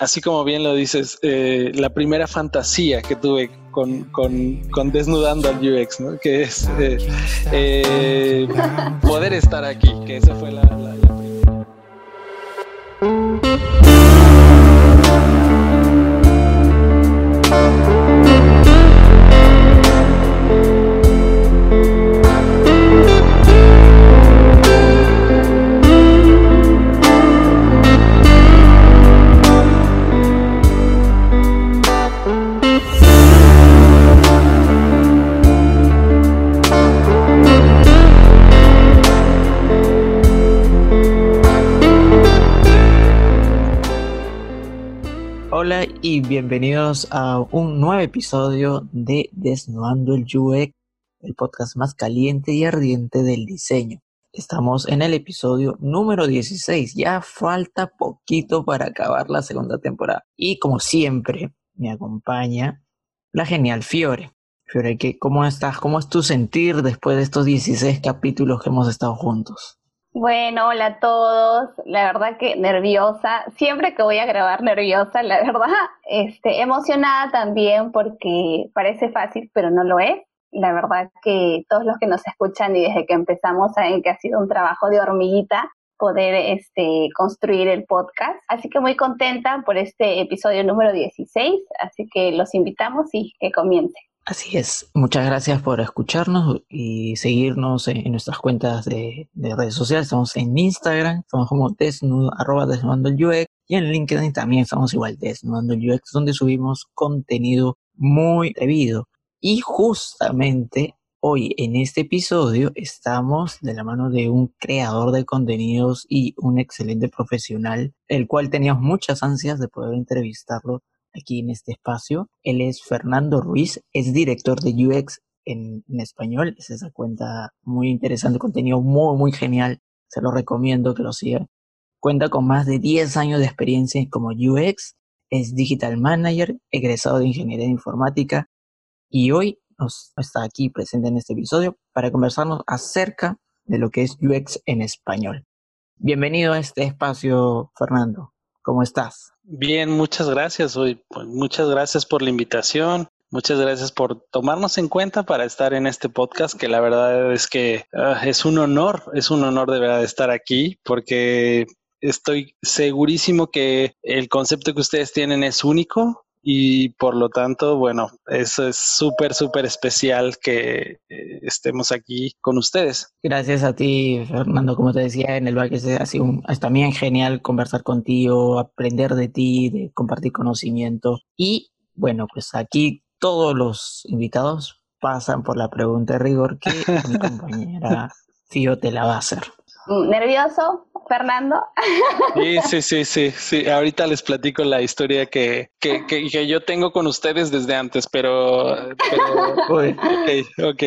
así como bien lo dices, eh, la primera fantasía que tuve con, con, desnudando al UX, ¿no? que es eh, eh, poder estar aquí, que esa fue la, la, la primera. Y bienvenidos a un nuevo episodio de Desnudando el UX, el podcast más caliente y ardiente del diseño. Estamos en el episodio número 16, ya falta poquito para acabar la segunda temporada. Y como siempre, me acompaña la genial Fiore. Fiore, ¿cómo estás? ¿Cómo es tu sentir después de estos 16 capítulos que hemos estado juntos? Bueno, hola a todos. La verdad que nerviosa. Siempre que voy a grabar nerviosa, la verdad. Este, emocionada también porque parece fácil, pero no lo es. La verdad que todos los que nos escuchan y desde que empezamos saben que ha sido un trabajo de hormiguita poder este, construir el podcast. Así que muy contenta por este episodio número 16. Así que los invitamos y que comience. Así es, muchas gracias por escucharnos y seguirnos en, nuestras cuentas de, redes sociales. Estamos en Instagram, estamos como desnudo, UX y en LinkedIn también estamos igual desnudando UX donde subimos contenido muy debido. Y justamente hoy en este episodio estamos de la mano de un creador de contenidos y un excelente profesional, el cual teníamos muchas ansias de poder entrevistarlo aquí en este espacio. Él es Fernando Ruiz, es director de UX en, español. Es esa cuenta muy interesante, contenido muy, muy genial. Se lo recomiendo que lo siga. Cuenta con más de 10 años de experiencia como UX, es digital manager, egresado de ingeniería informática y hoy nos está aquí presente en este episodio para conversarnos acerca de lo que es UX en español. Bienvenido a este espacio, Fernando. ¿Cómo estás? Bien, muchas gracias. Hoy, pues, muchas gracias por la invitación. Muchas gracias por tomarnos en cuenta para estar en este podcast, que la verdad es que ah, es un honor, es un honor de verdad estar aquí, porque estoy segurísimo que el concepto que ustedes tienen es único, y por lo tanto, bueno, eso es súper, súper especial que eh, estemos aquí con ustedes. Gracias a ti, Fernando. Como te decía en el back, ha sido es también genial conversar contigo, aprender de ti, de compartir conocimiento. Y bueno, pues aquí todos los invitados pasan por la pregunta de rigor que mi compañera Fío te la va a hacer. ¿Nervioso? Fernando. Sí, sí, sí, sí, sí. Ahorita les platico la historia que, que, que, yo tengo con ustedes desde antes, pero... pero ok,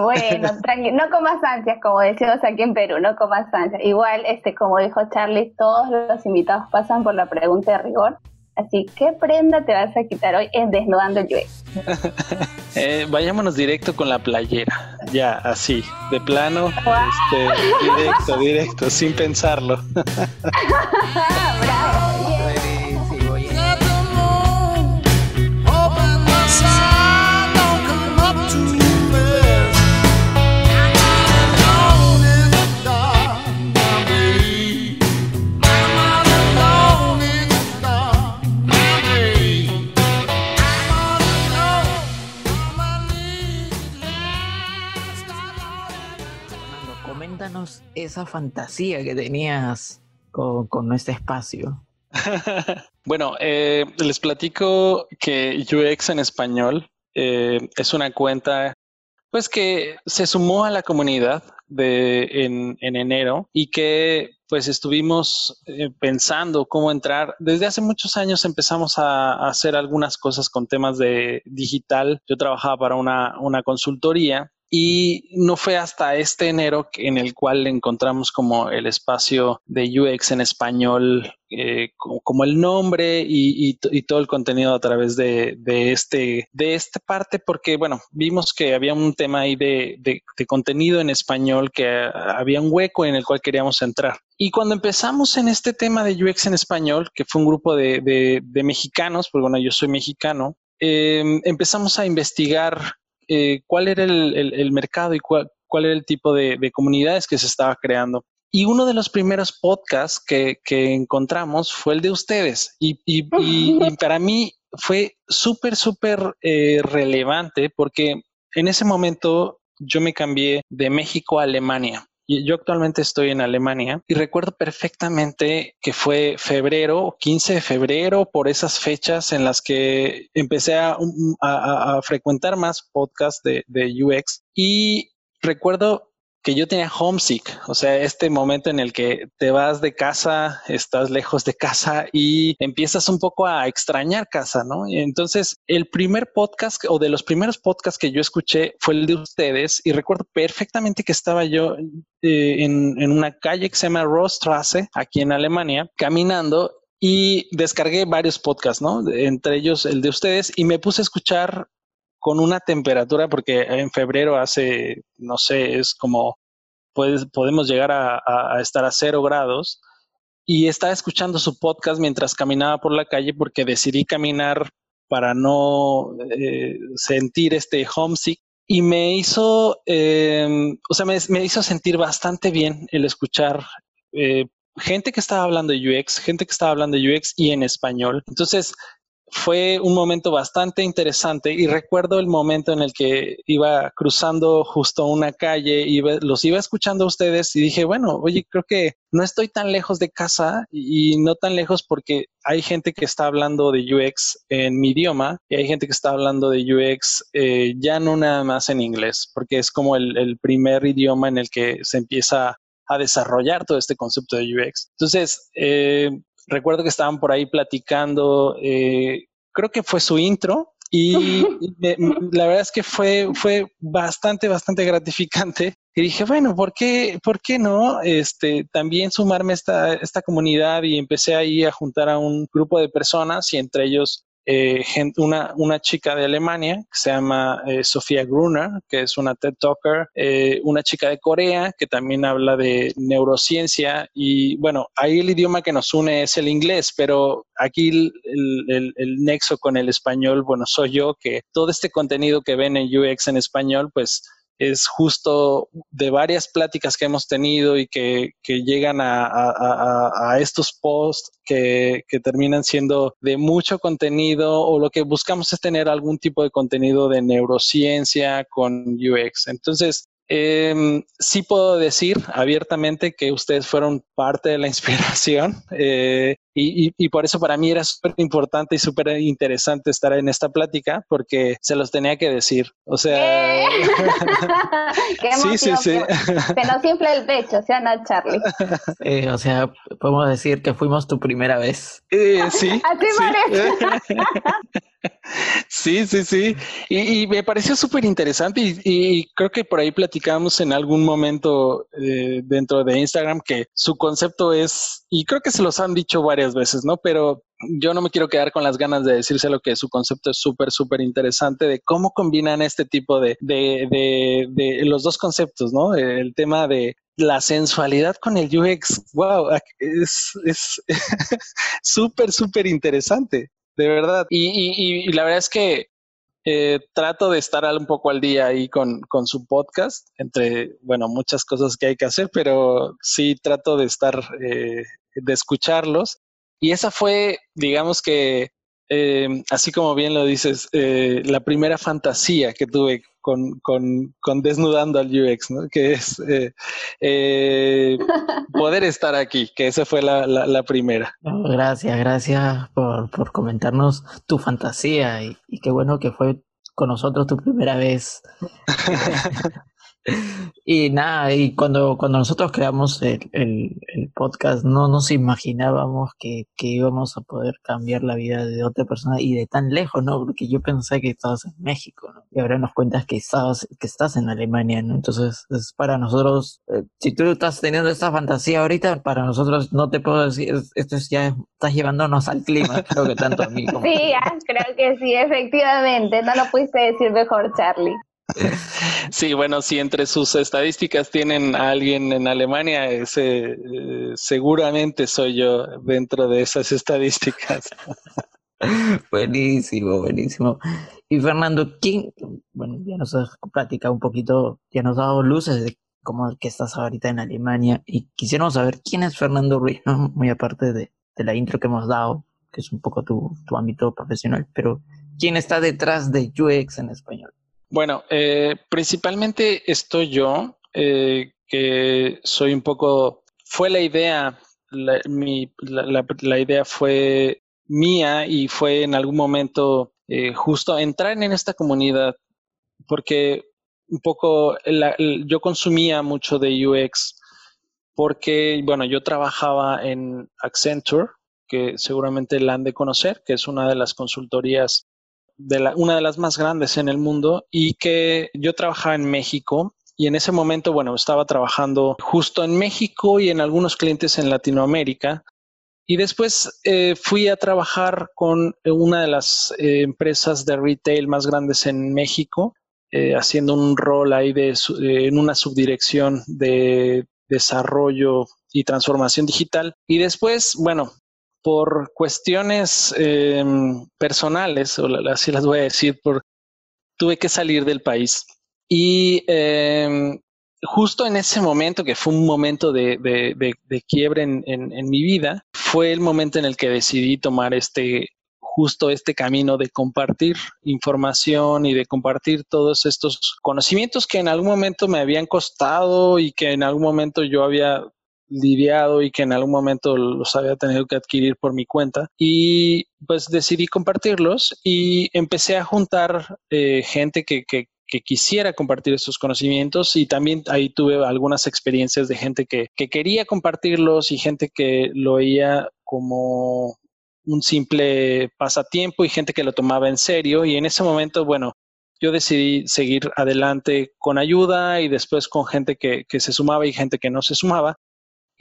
Bueno, tranquilo, no comas ansias, como decimos aquí en Perú, no comas ansias. Igual, este, como dijo Charlie, todos los invitados pasan por la pregunta de rigor. Así, ¿qué prenda te vas a quitar hoy en Desnudando el eh, vayámonos directo con la playera. Ya, así, de plano, este, directo, directo, sin pensarlo. esa fantasía que tenías con, con este espacio. bueno, eh, les platico que UX en español eh, es una cuenta pues que se sumó a la comunidad de en, en enero y que pues estuvimos eh, pensando cómo entrar. Desde hace muchos años empezamos a, a, hacer algunas cosas con temas de digital. Yo trabajaba para una, una consultoría y no fue hasta este enero en el cual encontramos como el espacio de UX en español, eh, como, el nombre y, todo el contenido a través de, este, de esta parte, porque bueno, vimos que había un tema ahí de, contenido en español, que había un hueco en el cual queríamos entrar. Y cuando empezamos en este tema de UX en español, que fue un grupo de, mexicanos, porque bueno, yo soy mexicano, em, empezamos a investigar eh, cuál era el, mercado y cuál, era el tipo de, comunidades que se estaba creando. Y uno de los primeros podcasts que, encontramos fue el de ustedes. Y, para mí fue súper, súper eh, relevante porque en ese momento yo me cambié de México a Alemania. Yo actualmente estoy en Alemania y recuerdo perfectamente que fue febrero, 15 de febrero, por esas fechas en las que empecé a, frecuentar más podcasts de, de UX y recuerdo que yo tenía homesick, o sea, este momento en el que te vas de casa, estás lejos de casa y empiezas un poco a extrañar casa, ¿no? Y entonces, el primer podcast o de los primeros podcasts que yo escuché fue el de ustedes y recuerdo perfectamente que estaba yo eh, en, en, una calle que se llama Rostrasse, aquí en Alemania, caminando y descargué varios podcasts, ¿no? Entre ellos el de ustedes y me puse a escuchar con una temperatura, porque en febrero hace, no sé, es como, pues, podemos llegar a, estar a cero grados. Y estaba escuchando su podcast mientras caminaba por la calle porque decidí caminar para no eh, sentir este homesick y me hizo, em, o sea, me, hizo sentir bastante bien el escuchar eh, gente que estaba hablando de UX, gente que estaba hablando de UX y en español. Entonces, fue un momento bastante interesante y recuerdo el momento en el que iba cruzando justo una calle y los iba escuchando a ustedes y dije, bueno, oye, creo que no estoy tan lejos de casa y no tan lejos porque hay gente que está hablando de UX en mi idioma y hay gente que está hablando de UX eh, ya no nada más en inglés, porque es como el, primer idioma en el que se empieza a desarrollar todo este concepto de UX. Entonces, eh, recuerdo que estaban por ahí platicando, eh, creo que fue su intro y la verdad es que fue, fue bastante, bastante gratificante. Y dije, bueno, ¿por qué, por qué no este, también sumarme a esta, esta comunidad? Y empecé ahí a juntar a un grupo de personas y entre ellos eh, una, una chica de Alemania que se llama eh, Sofía Gruner, que es una TED Talker, eh, una chica de Corea que también habla de neurociencia y bueno, ahí el idioma que nos une es el inglés, pero aquí el, el nexo con el español, bueno, soy yo que todo este contenido que ven en UX en español, pues es justo de varias pláticas que hemos tenido y que, llegan a, estos posts que, que, terminan siendo de mucho contenido o lo que buscamos es tener algún tipo de contenido de neurociencia con UX. Entonces, eh, sí puedo decir abiertamente que ustedes fueron parte de la inspiración eh, y, por eso para mí era súper importante y súper interesante estar en esta plática porque se los tenía que decir. O sea... ¡Qué sí, sí, sí. Se nos infla el pecho, o sea, no, Charlie. Eh, o sea, podemos decir que fuimos tu primera vez. Eh, sí. Así parece. Sí, sí, sí. Y, me pareció súper interesante y, creo que por ahí platicamos en algún momento eh, dentro de Instagram que su concepto es, y creo que se los han dicho varias veces, ¿no? Pero yo no me quiero quedar con las ganas de decírselo que su concepto es súper, súper interesante de cómo combinan este tipo de, de, de, los dos conceptos, ¿no? El tema de la sensualidad con el UX, wow, es súper, súper interesante de verdad. Y, la verdad es que eh, trato de estar un poco al día ahí con, su podcast, entre, bueno, muchas cosas que hay que hacer, pero sí trato de estar, eh, de escucharlos. Y esa fue, digamos que, eh, así como bien lo dices, la primera fantasía que tuve con, con, con desnudando al UX, ¿no? Que es eh, eh, poder estar aquí, que esa fue la, la, primera. Gracias, gracias por, por comentarnos tu fantasía y, qué bueno que fue con nosotros tu primera vez. Y nada, y cuando, cuando nosotros creamos el, el, podcast, no nos imaginábamos que, que, íbamos a poder cambiar la vida de otra persona y de tan lejos, ¿no? Porque yo pensé que estabas en México, ¿no? Y ahora nos cuentas que estabas, que estás en Alemania, ¿no? Entonces, es para nosotros, eh, si tú estás teniendo esta fantasía ahorita, para nosotros no te puedo decir, esto es ya, estás llevándonos al clima, creo que tanto a mí como Sí, ah, creo que sí, efectivamente, no lo pudiste decir mejor, Charlie. Sí, bueno, si entre sus estadísticas tienen a alguien en Alemania, ese eh, seguramente soy yo dentro de esas estadísticas. buenísimo, buenísimo. Y Fernando, ¿quién? Bueno, ya nos has platicado un poquito, ya nos has dado luces de cómo que estás ahorita en Alemania y quisiéramos saber quién es Fernando Ruiz, ¿no? Muy aparte de, la intro que hemos dado, que es un poco tu, tu ámbito profesional, pero ¿quién está detrás de UX en español? Bueno, eh, principalmente estoy yo, eh, que soy un poco, fue la idea, la, idea fue mía y fue en algún momento eh, justo entrar en esta comunidad, porque un poco yo consumía mucho de UX, porque, bueno, yo trabajaba en Accenture, que seguramente la han de conocer, que es una de las consultorías una de las más grandes en el mundo y que yo trabajaba en México y en ese momento, bueno, estaba trabajando justo en México y en algunos clientes en Latinoamérica. Y después eh, fui a trabajar con una de las eh, empresas de retail más grandes en México, eh, haciendo un rol ahí de, en una subdirección de desarrollo y transformación digital. Y después, bueno, por cuestiones em, personales, o así las voy a decir, por, tuve que salir del país. Y em, justo en ese momento, que fue un momento de, de, quiebre en, en, mi vida, fue el momento en el que decidí tomar este justo este camino de compartir información y de compartir todos estos conocimientos que en algún momento me habían costado y que en algún momento yo había lidiado y que en algún momento los había tenido que adquirir por mi cuenta. Y pues decidí compartirlos y empecé a juntar eh, gente que, que, quisiera compartir estos conocimientos y también ahí tuve algunas experiencias de gente que, que quería compartirlos y gente que lo veía como un simple pasatiempo y gente que lo tomaba en serio y en ese momento, bueno, yo decidí seguir adelante con ayuda y después con gente que, que, se sumaba y gente que no se sumaba.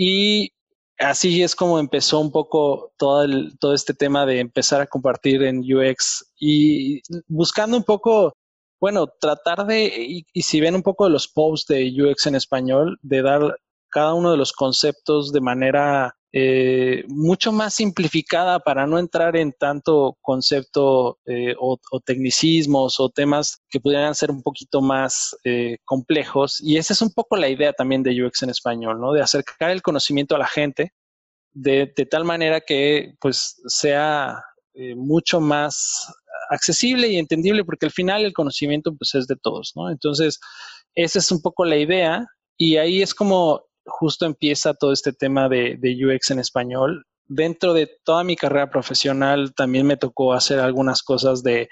Y así es como empezó un poco todo, el, todo este tema de empezar a compartir en UX y buscando un poco, bueno, tratar de, y, si ven un poco de los posts de UX en español, de dar cada uno de los conceptos de manera eh, mucho más simplificada para no entrar en tanto concepto eh, o, tecnicismos o temas que pudieran ser un poquito más eh, complejos. Y esa es un poco la idea también de UX en español, ¿no? De acercar el conocimiento a la gente de, tal manera que pues sea mucho más accesible y entendible porque al final el conocimiento pues es de todos, ¿no? Entonces, esa es un poco la idea y ahí es como justo empieza todo este tema de, UX en español. Dentro de toda mi carrera profesional también me tocó hacer algunas cosas de,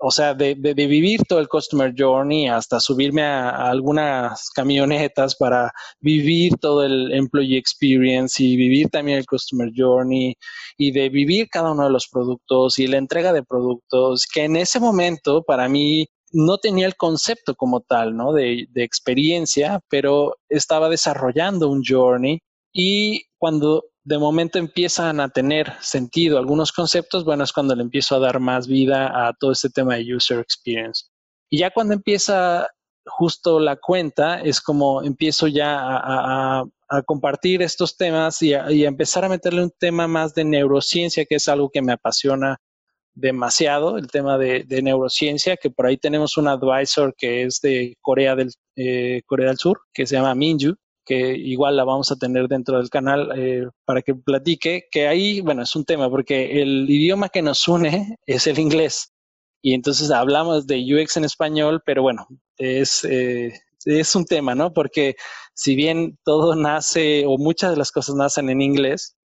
o sea, de, vivir todo el Customer Journey hasta subirme a, algunas camionetas para vivir todo el Employee Experience y vivir también el Customer Journey y de vivir cada uno de los productos y la entrega de productos, que en ese momento para mí no tenía el concepto como tal, ¿no? De, experiencia, pero estaba desarrollando un journey y cuando de momento empiezan a tener sentido algunos conceptos, bueno, es cuando le empiezo a dar más vida a todo este tema de user experience. Y ya cuando empieza justo la cuenta, es como empiezo ya a, compartir estos temas y a, y a empezar a meterle un tema más de neurociencia, que es algo que me apasiona demasiado el tema de, neurociencia, que por ahí tenemos un advisor que es de Corea del, eh, Corea del Sur, que se llama Minju, que igual la vamos a tener dentro del canal eh, para que platique, que ahí, bueno, es un tema, porque el idioma que nos une es el inglés. Y entonces hablamos de UX en español, pero bueno, es, eh, es un tema, ¿no? Porque si bien todo nace o muchas de las cosas nacen en inglés,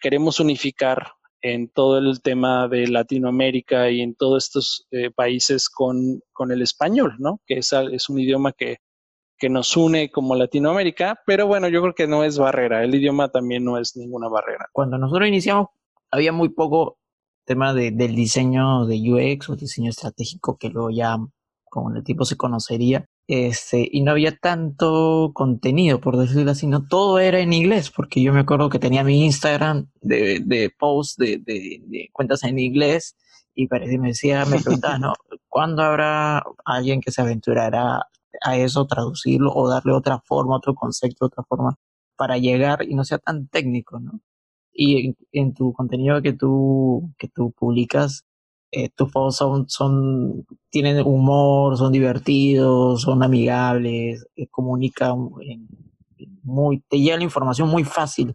queremos unificar en todo el tema de Latinoamérica y en todos estos eh, países con, con, el español, ¿no? Que es, es, un idioma que que nos une como Latinoamérica, pero bueno, yo creo que no es barrera, el idioma también no es ninguna barrera. Cuando nosotros iniciamos, había muy poco tema de, del diseño de UX o diseño estratégico que luego ya como el tipo se conocería, este, y no había tanto contenido, por decirlo así, no todo era en inglés, porque yo me acuerdo que tenía mi Instagram de, de posts de, de, cuentas en inglés, y me decía, me preguntaba, ¿no? ¿Cuándo habrá alguien que se aventurará a eso, traducirlo o darle otra forma, otro concepto, otra forma para llegar y no sea tan técnico, ¿no? Y en, tu contenido que tú, que tú publicas, eh, tus posts son, son, tienen humor, son divertidos, son amigables, eh, comunican muy, te llega la información muy fácil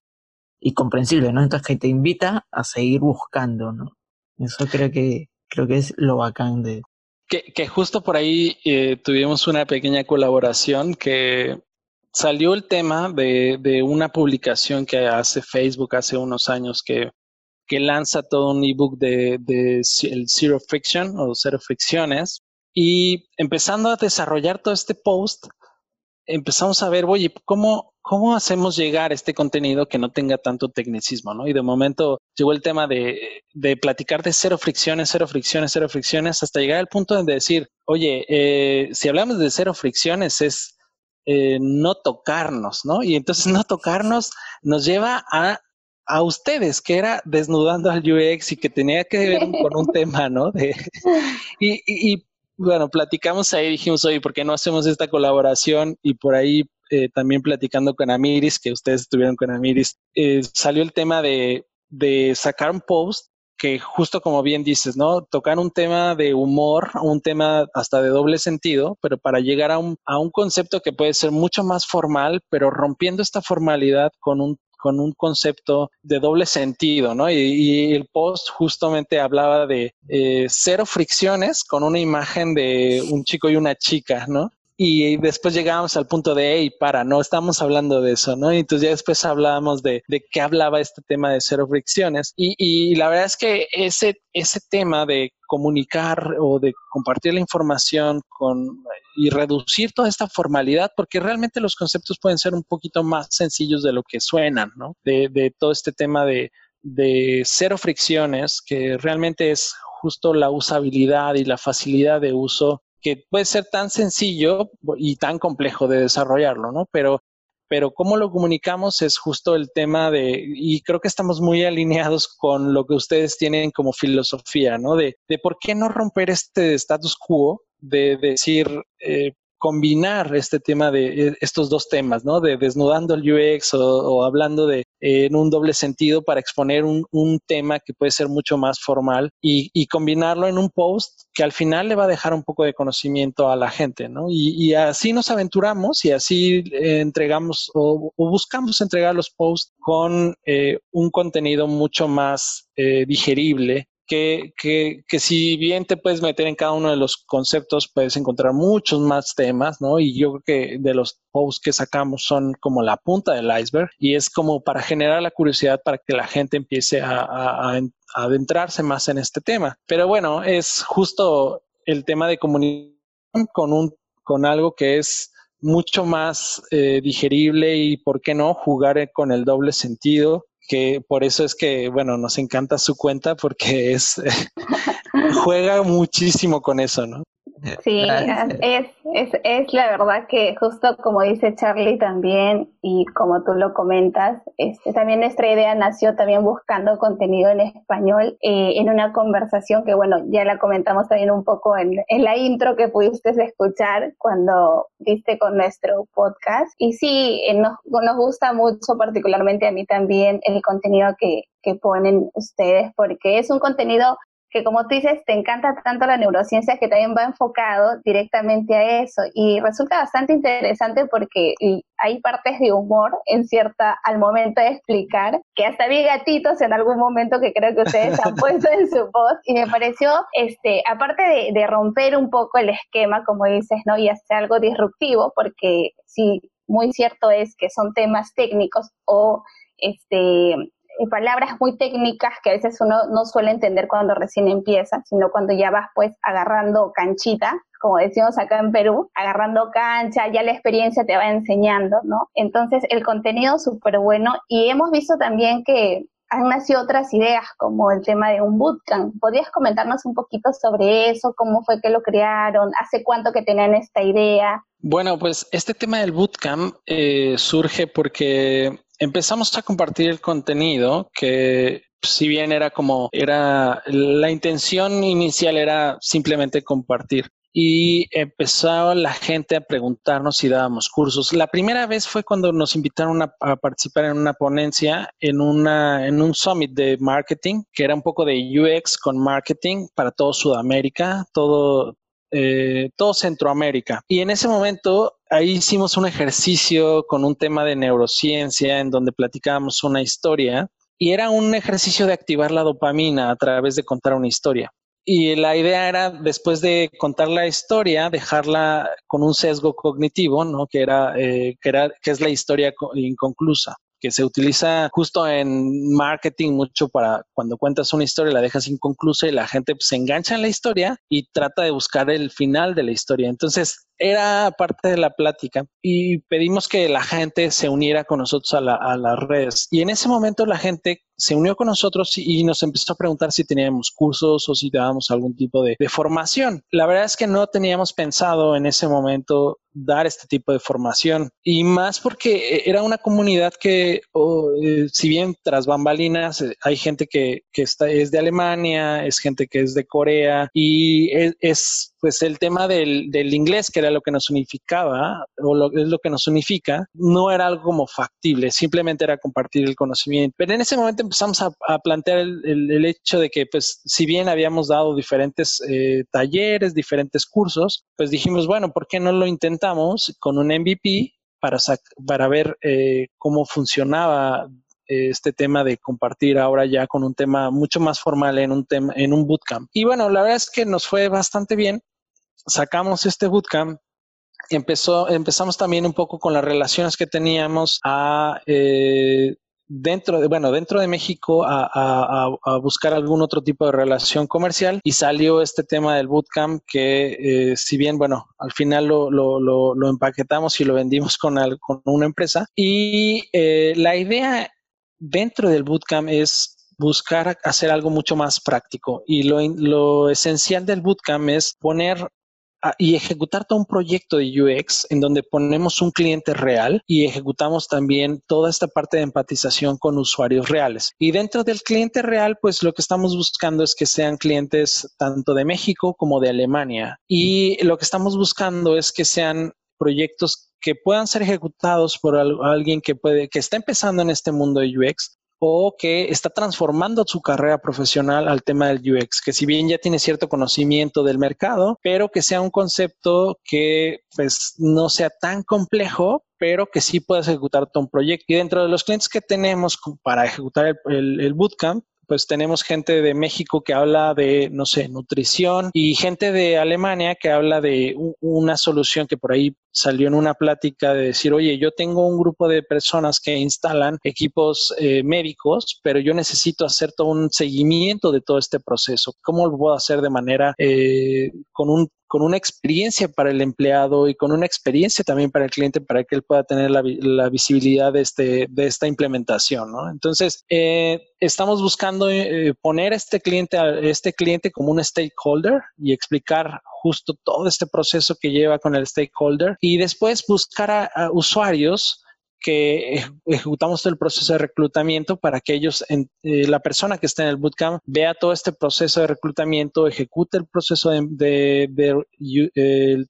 y comprensible, ¿no? Entonces que te invita a seguir buscando, ¿no? Eso creo que, creo que es lo bacán de, que, justo por ahí eh, tuvimos una pequeña colaboración que salió el tema de, de, una publicación que hace Facebook hace unos años que, que lanza todo un ebook de, el Zero Friction o Cero Fricciones. Y empezando a desarrollar todo este post, empezamos a ver, oye, ¿cómo, ¿cómo hacemos llegar este contenido que no tenga tanto tecnicismo? ¿no? Y de momento llegó el tema de, de platicar de cero fricciones, cero fricciones, cero fricciones, hasta llegar al punto de decir, oye, eh, si hablamos de cero fricciones es eh, no tocarnos, ¿no? Y entonces no tocarnos nos lleva a a ustedes, que era desnudando al UX y que tenía que ver con un tema, ¿no? De, y, y, bueno, platicamos ahí, dijimos, oye, ¿por qué no hacemos esta colaboración? Y por ahí eh, también platicando con Amiris, que ustedes estuvieron con Amiris, eh, salió el tema de, de sacar un post que justo como bien dices, ¿no? Tocar un tema de humor, un tema hasta de doble sentido, pero para llegar a un, a un concepto que puede ser mucho más formal, pero rompiendo esta formalidad con un con un concepto de doble sentido, ¿no? Y, el post justamente hablaba de eh, cero fricciones con una imagen de un chico y una chica, ¿no? Y después llegábamos al punto de, hey, para, no estamos hablando de eso, ¿no? Y entonces ya después hablábamos de, de qué hablaba este tema de cero fricciones. Y, y la verdad es que ese, ese tema de comunicar o de compartir la información con y reducir toda esta formalidad, porque realmente los conceptos pueden ser un poquito más sencillos de lo que suenan, ¿no? De, de todo este tema de, de cero fricciones, que realmente es justo la usabilidad y la facilidad de uso que puede ser tan sencillo y tan complejo de desarrollarlo, ¿no? Pero, pero cómo lo comunicamos es justo el tema de, y creo que estamos muy alineados con lo que ustedes tienen como filosofía, ¿no? De, de por qué no romper este status quo, de decir, eh, combinar este tema de eh, estos dos temas, ¿no? De desnudando el UX o, hablando de eh, en un doble sentido para exponer un, un, tema que puede ser mucho más formal y, y, combinarlo en un post que al final le va a dejar un poco de conocimiento a la gente, ¿no? Y, así nos aventuramos y así eh, entregamos o, o, buscamos entregar los posts con un contenido mucho más digerible que, que, que, si bien te puedes meter en cada uno de los conceptos, puedes encontrar muchos más temas, ¿no? Y yo creo que de los posts que sacamos son como la punta del iceberg y es como para generar la curiosidad para que la gente empiece a, a, adentrarse más en este tema. Pero bueno, es justo el tema de comunicación con, un, con algo que es mucho más eh, digerible y, ¿por qué no?, jugar con el doble sentido que por eso es que, bueno, nos encanta su cuenta porque es, juega muchísimo con eso, ¿no? Sí, es, es, es la verdad que justo como dice Charlie también y como tú lo comentas, este, también nuestra idea nació también buscando contenido en español eh, en una conversación que bueno, ya la comentamos también un poco en, en la intro que pudiste escuchar cuando viste con nuestro podcast. Y sí, eh, nos, nos gusta mucho, particularmente a mí también, el contenido que, que ponen ustedes porque es un contenido que como tú dices, te encanta tanto la neurociencia que también va enfocado directamente a eso y resulta bastante interesante porque hay partes de humor en cierta, al momento de explicar, que hasta vi gatitos en algún momento que creo que ustedes han puesto en su voz y me pareció, este, aparte de, de romper un poco el esquema, como dices, ¿no? Y hacer algo disruptivo, porque sí, muy cierto es que son temas técnicos o este palabras muy técnicas que a veces uno no suele entender cuando recién empieza, sino cuando ya vas pues agarrando canchita, como decimos acá en Perú, agarrando cancha, ya la experiencia te va enseñando, ¿no? Entonces el contenido súper bueno y hemos visto también que han nacido otras ideas como el tema de un bootcamp. ¿Podrías comentarnos un poquito sobre eso? ¿Cómo fue que lo crearon? ¿Hace cuánto que tenían esta idea? Bueno, pues este tema del bootcamp eh, surge porque empezamos a compartir el contenido que si bien era como era la intención inicial era simplemente compartir y empezó la gente a preguntarnos si dábamos cursos. La primera vez fue cuando nos invitaron a, participar en una ponencia en, una, en un summit de marketing, que era un poco de UX con marketing para todo Sudamérica, todo, eh, todo Centroamérica. Y en ese momento ahí hicimos un ejercicio con un tema de neurociencia en donde platicábamos una historia y era un ejercicio de activar la dopamina a través de contar una historia. Y la idea era, después de contar la historia, dejarla con un sesgo cognitivo, ¿no? Que era, eh, que era, que es la historia inconclusa que se utiliza justo en marketing mucho para cuando cuentas una historia la dejas inconclusa y la gente pues, se engancha en la historia y trata de buscar el final de la historia. Entonces, era parte de la plática y pedimos que la gente se uniera con nosotros a, las redes. Y en ese momento la gente se unió con nosotros y nos empezó a preguntar si teníamos cursos o si dábamos algún tipo de, formación. La verdad es que no teníamos pensado en ese momento dar este tipo de formación y más porque era una comunidad que eh, si bien tras bambalinas eh, hay gente que, está, es de Alemania, es gente que es de Corea y es, pues el tema del, inglés que era lo que nos unificaba o lo, es lo que nos unifica, no era algo como factible, simplemente era compartir el conocimiento. Pero en ese momento empezamos a, plantear el, hecho de que, pues, si bien habíamos dado diferentes eh, talleres, diferentes cursos, pues dijimos, bueno, ¿por qué no lo intentamos con un MVP para, para ver eh, cómo funcionaba eh, este tema de compartir ahora ya con un tema mucho más formal en un tema en un bootcamp. Y bueno, la verdad es que nos fue bastante bien. Sacamos este bootcamp empezó, empezamos también un poco con las relaciones que teníamos eh, dentro de, bueno, dentro de México a, buscar algún otro tipo de relación comercial y salió este tema del bootcamp que eh, si bien, bueno, al final lo, empaquetamos y lo vendimos con, con una empresa y eh, la idea dentro del bootcamp es buscar hacer algo mucho más práctico y lo, lo esencial del bootcamp es poner y ejecutar todo un proyecto de UX en donde ponemos un cliente real y ejecutamos también toda esta parte de empatización con usuarios reales. Y dentro del cliente real, pues lo que estamos buscando es que sean clientes tanto de México como de Alemania. Y lo que estamos buscando es que sean proyectos que puedan ser ejecutados por alguien que puede, que está empezando en este mundo de UX, o que está transformando su carrera profesional al tema del UX, que si bien ya tiene cierto conocimiento del mercado, pero que sea un concepto que pues no sea tan complejo, pero que sí pueda ejecutar un proyecto. Y dentro de los clientes que tenemos para ejecutar el bootcamp, pues tenemos gente de México que habla de, no sé, nutrición y gente de Alemania que habla de una solución que por ahí salió en una plática de decir, oye, yo tengo un grupo de personas que instalan equipos eh, médicos, pero yo necesito hacer todo un seguimiento de todo este proceso. ¿Cómo lo puedo hacer de manera eh, con un con una experiencia para el empleado y con una experiencia también para el cliente para que él pueda tener la, visibilidad de, este, de esta implementación. ¿no? Entonces, eh, estamos buscando eh, poner este cliente, a este cliente como un stakeholder y explicar justo todo este proceso que lleva con el stakeholder y después buscar a usuarios que ejecutamos el proceso de reclutamiento para que ellos, eh, la persona que está en el bootcamp, vea todo este proceso de reclutamiento, ejecute el proceso de,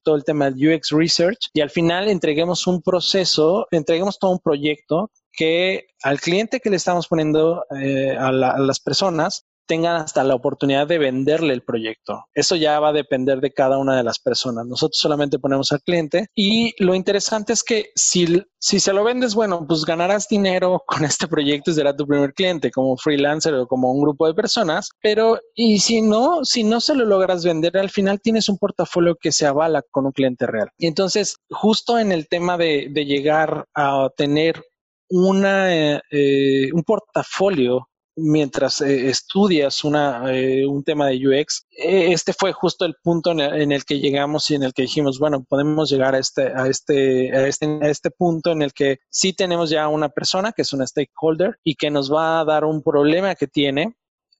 todo el tema del UX Research y al final entreguemos un proceso, entreguemos todo un proyecto que al cliente que le estamos poniendo eh, a, a, las personas tengan hasta la oportunidad de venderle el proyecto. Eso ya va a depender de cada una de las personas. Nosotros solamente ponemos al cliente y lo interesante es que si, si se lo vendes, bueno, pues ganarás dinero con este proyecto y será tu primer cliente como freelancer o como un grupo de personas, pero y si no, si no se lo logras vender, al final tienes un portafolio que se avala con un cliente real. Y entonces, justo en el tema de, de llegar a tener una, eh, un portafolio mientras eh, estudias una, eh, un tema de UX, eh, este fue justo el punto en el, que llegamos y en el que dijimos, bueno, podemos llegar a este, a este, a este, a este punto en el que sí tenemos ya una persona que es una stakeholder y que nos va a dar un problema que tiene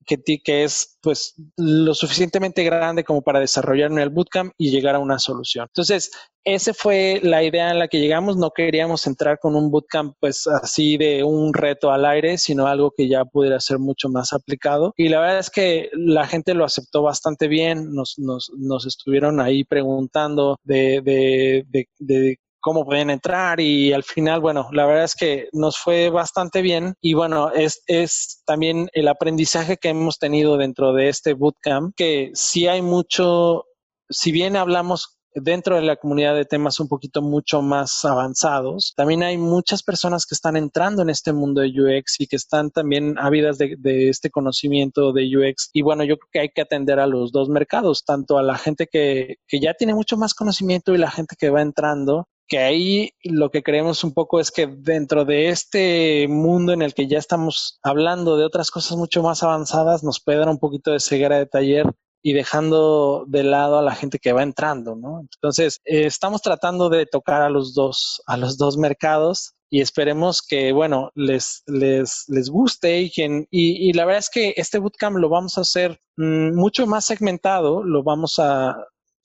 que, que es pues lo suficientemente grande como para desarrollar en el bootcamp y llegar a una solución. Entonces, esa fue la idea en la que llegamos. No queríamos entrar con un bootcamp pues así de un reto al aire, sino algo que ya pudiera ser mucho más aplicado. Y la verdad es que la gente lo aceptó bastante bien. Nos, nos, nos estuvieron ahí preguntando de, de, de, de cómo pueden entrar y al final, bueno, la verdad es que nos fue bastante bien y bueno, es, es también el aprendizaje que hemos tenido dentro de este bootcamp, que sí hay mucho, si bien hablamos dentro de la comunidad de temas un poquito mucho más avanzados. También hay muchas personas que están entrando en este mundo de UX y que están también ávidas de, de, este conocimiento de UX. Y bueno, yo creo que hay que atender a los dos mercados, tanto a la gente que, que ya tiene mucho más conocimiento y la gente que va entrando que ahí lo que creemos un poco es que dentro de este mundo en el que ya estamos hablando de otras cosas mucho más avanzadas, nos puede dar un poquito de ceguera de taller y dejando de lado a la gente que va entrando, ¿no? Entonces, eh, estamos tratando de tocar a los dos, a los dos mercados y esperemos que, bueno, les, les, les guste y, quien, y, y la verdad es que este bootcamp lo vamos a hacer mmm, mucho más segmentado, lo vamos a,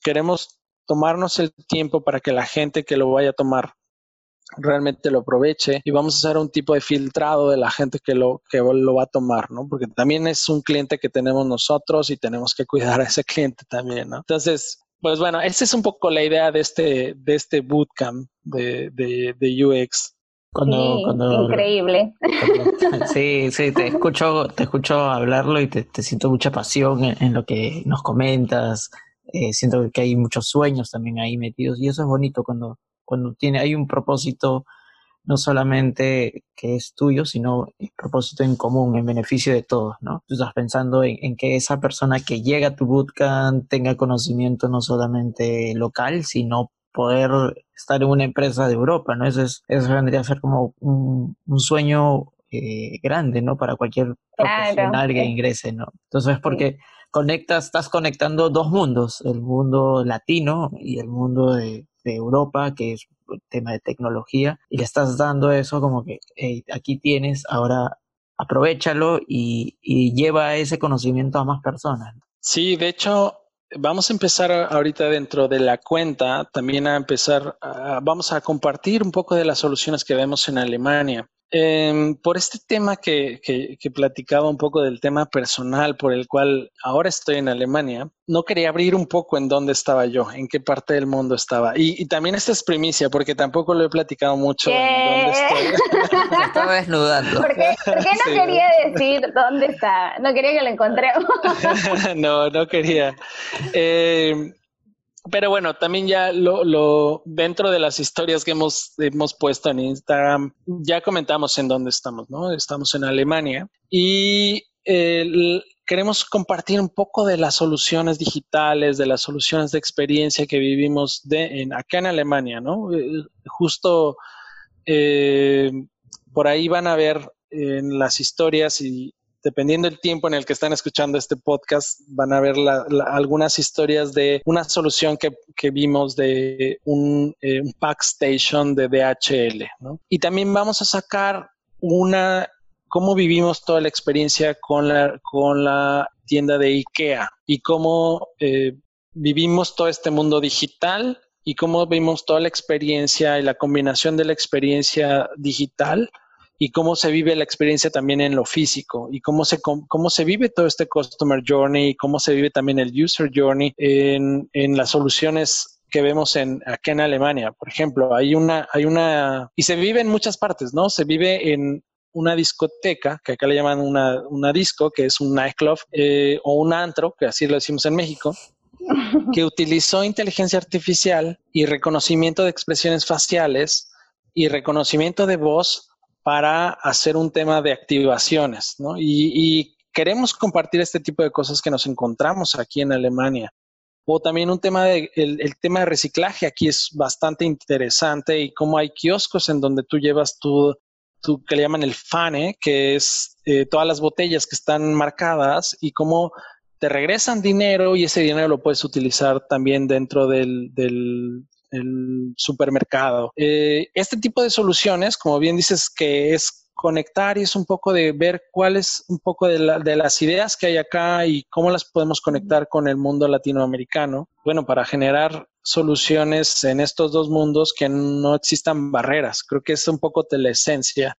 queremos tomarnos el tiempo para que la gente que lo vaya a tomar realmente lo aproveche y vamos a hacer un tipo de filtrado de la gente que lo que lo va a tomar, ¿no? Porque también es un cliente que tenemos nosotros y tenemos que cuidar a ese cliente también, ¿no? Entonces, pues bueno, esa es un poco la idea de este de este bootcamp de, de, de UX. Cuando, sí, cuando, increíble. Cuando, sí, sí, te escucho, te escucho hablarlo y te, te siento mucha pasión en, en, lo que nos comentas, eh, siento que hay muchos sueños también ahí metidos y eso es bonito cuando, cuando tiene, hay un propósito no solamente que es tuyo, sino un propósito en común, en beneficio de todos, ¿no? Tú estás pensando en, en, que esa persona que llega a tu bootcamp tenga conocimiento no solamente local, sino poder estar en una empresa de Europa, ¿no? Eso, es, eso vendría a ser como un, un sueño eh, grande, ¿no? Para cualquier profesional claro. que ingrese, ¿no? Entonces, porque... Sí conectas, estás conectando dos mundos, el mundo latino y el mundo de, Europa, que es un tema de tecnología, y le estás dando eso como que aquí tienes, ahora aprovechalo y, y lleva ese conocimiento a más personas. Sí, de hecho, vamos a empezar ahorita dentro de la cuenta también a empezar, a, vamos a compartir un poco de las soluciones que vemos en Alemania. Eh, por este tema que, que, que, platicaba un poco del tema personal por el cual ahora estoy en Alemania, no quería abrir un poco en dónde estaba yo, en qué parte del mundo estaba. Y, y también esta es primicia porque tampoco lo he platicado mucho ¿Qué? en dónde estoy. Me estaba desnudando. ¿Por qué, ¿Por qué no sí. quería decir dónde está? No quería que lo encontremos. no, no quería. Eh, pero bueno, también ya lo, lo, dentro de las historias que hemos, hemos puesto en Instagram, ya comentamos en dónde estamos, ¿no? Estamos en Alemania y eh, queremos compartir un poco de las soluciones digitales, de las soluciones de experiencia que vivimos de, en, acá en Alemania, ¿no? Eh, justo eh, por ahí van a ver en las historias y dependiendo del tiempo en el que están escuchando este podcast, van a ver algunas historias de una solución que, que vimos de un, eh, un Packstation de DHL. Y también vamos a sacar una, cómo vivimos toda la experiencia con la, con la tienda de IKEA y cómo eh, vivimos todo este mundo digital y cómo vimos toda la experiencia y la combinación de la experiencia digital y cómo se vive la experiencia también en lo físico y cómo se, cómo se vive todo este customer journey y cómo se vive también el user journey en, en las soluciones que vemos en acá en Alemania. Por ejemplo, hay una, hay una, y se vive en muchas partes, ¿no? Se vive en una discoteca, que acá le llaman una, una disco, que es un nightclub, eh, o un antro, que así lo decimos en México, que utilizó inteligencia artificial y reconocimiento de expresiones faciales y reconocimiento de voz para hacer un tema de activaciones, ¿no? Y, y, queremos compartir este tipo de cosas que nos encontramos aquí en Alemania. O también un tema de, el, el, tema de reciclaje aquí es bastante interesante y cómo hay kioscos en donde tú llevas tu, que le llaman el FANE, que es eh, todas las botellas que están marcadas y cómo te regresan dinero y ese dinero lo puedes utilizar también dentro del, supermercado. Eh, este tipo de soluciones, como bien dices, que es conectar y es un poco de ver cuáles un poco de, de, las ideas que hay acá y cómo las podemos conectar con el mundo latinoamericano. Bueno, para generar soluciones en estos dos mundos que no existan barreras. Creo que es un poco de la esencia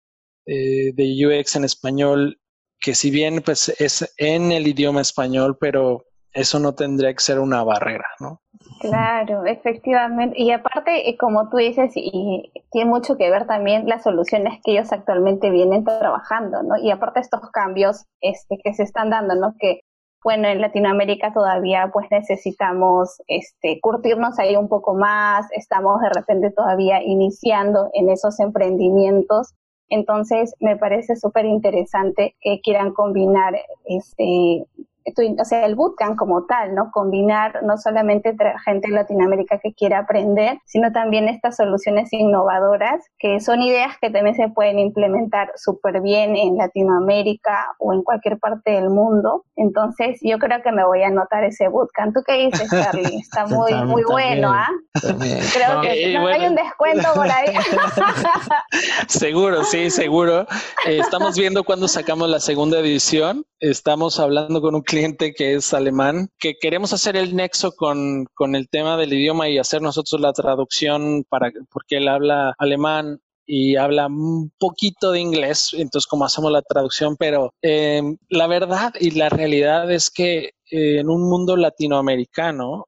eh, de UX en español, que si bien pues es en el idioma español, pero eso no tendría que ser una barrera, ¿no? Claro, efectivamente. Y aparte, eh, como tú dices, y tiene mucho que ver también las soluciones que ellos actualmente vienen trabajando, ¿no? Y aparte estos cambios este, que se están dando, ¿no? Que, bueno, en Latinoamérica todavía pues necesitamos este, curtirnos ahí un poco más, estamos de repente todavía iniciando en esos emprendimientos. Entonces, me parece súper interesante que quieran combinar este, o sea, el bootcamp como tal, ¿no? Combinar no solamente gente de Latinoamérica que quiera aprender, sino también estas soluciones innovadoras, que son ideas que también se pueden implementar súper bien en Latinoamérica o en cualquier parte del mundo. Entonces, yo creo que me voy a anotar ese bootcamp. ¿Tú qué dices, Charlie? Está muy, muy bueno, ¿ah? Creo que no, hay un descuento por ahí. seguro, sí, seguro. Eh, estamos viendo cuando sacamos la segunda edición. Estamos hablando con un cliente que es alemán, que queremos hacer el nexo con, con el tema del idioma y hacer nosotros la traducción para, porque él habla alemán y habla un poquito de inglés, entonces como hacemos la traducción, pero em, la verdad y la realidad es que eh, en un mundo latinoamericano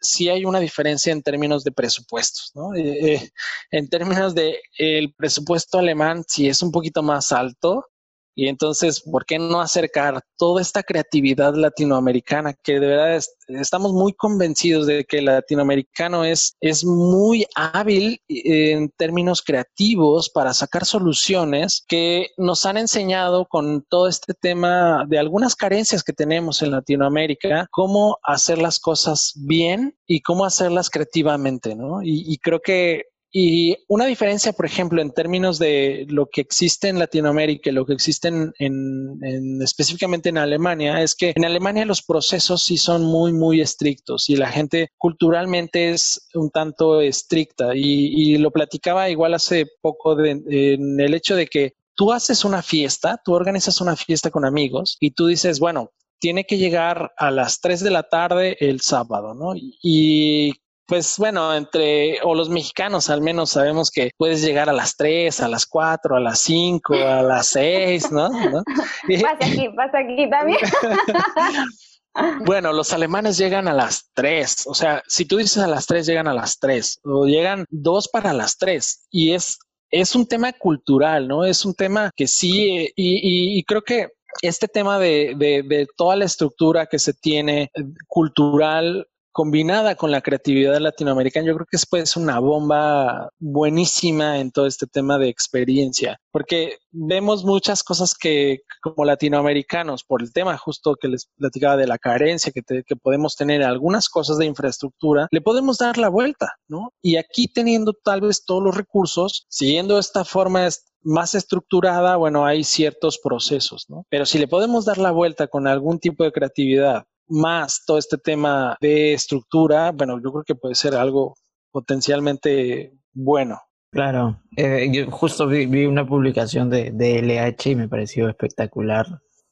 sí hay una diferencia en términos de presupuestos, ¿no? Eh, eh, en términos de el presupuesto alemán sí es un poquito más alto, y entonces, ¿por qué no acercar toda esta creatividad latinoamericana que de verdad estamos muy convencidos de que el latinoamericano es, es muy hábil en términos creativos para sacar soluciones que nos han enseñado con todo este tema de algunas carencias que tenemos en Latinoamérica, cómo hacer las cosas bien y cómo hacerlas creativamente, ¿no? Y creo que y una diferencia, por ejemplo, en términos de lo que existe en Latinoamérica y lo que existe en, específicamente en Alemania, es que en Alemania los procesos sí son muy, muy estrictos y la gente culturalmente es un tanto estricta. Y, lo platicaba igual hace poco en el hecho de que tú haces una fiesta, tú organizas una fiesta con amigos y tú dices, bueno, tiene que llegar a las 3 de la tarde el sábado, ¿no? Y pues bueno, entre, o los mexicanos al menos sabemos que puedes llegar a las 3, a las 4, a las 5, a las 6, ¿no? Pasa aquí, pasa aquí también. Bueno, los alemanes llegan a las 3, o sea, si tú dices a las 3, llegan a las 3, o llegan dos para las 3, y es, es un tema cultural, ¿no? Es un tema que sí, y, y, y creo que este tema de, de, de, toda la estructura que se tiene cultural combinada con la creatividad latinoamericana, yo creo que es pues una bomba buenísima en todo este tema de experiencia, porque vemos muchas cosas que como latinoamericanos, por el tema justo que les platicaba de la carencia que, que podemos tener algunas cosas de infraestructura, le podemos dar la vuelta, ¿no? Y aquí teniendo tal vez todos los recursos, siguiendo esta forma más estructurada, bueno, hay ciertos procesos, ¿no? Pero si le podemos dar la vuelta con algún tipo de creatividad más todo este tema de estructura, bueno, yo creo que puede ser algo potencialmente bueno. Claro, eh, yo justo vi, una publicación de, de, LH y me pareció espectacular.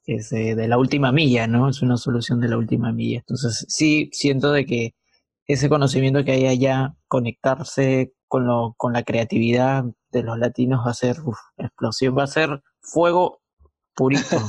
Es de la última milla, ¿no? Es una solución de la última milla. Entonces, sí, siento de que ese conocimiento que hay allá, conectarse con, lo, con la creatividad de los latinos va a ser explosión, va a ser fuego purito.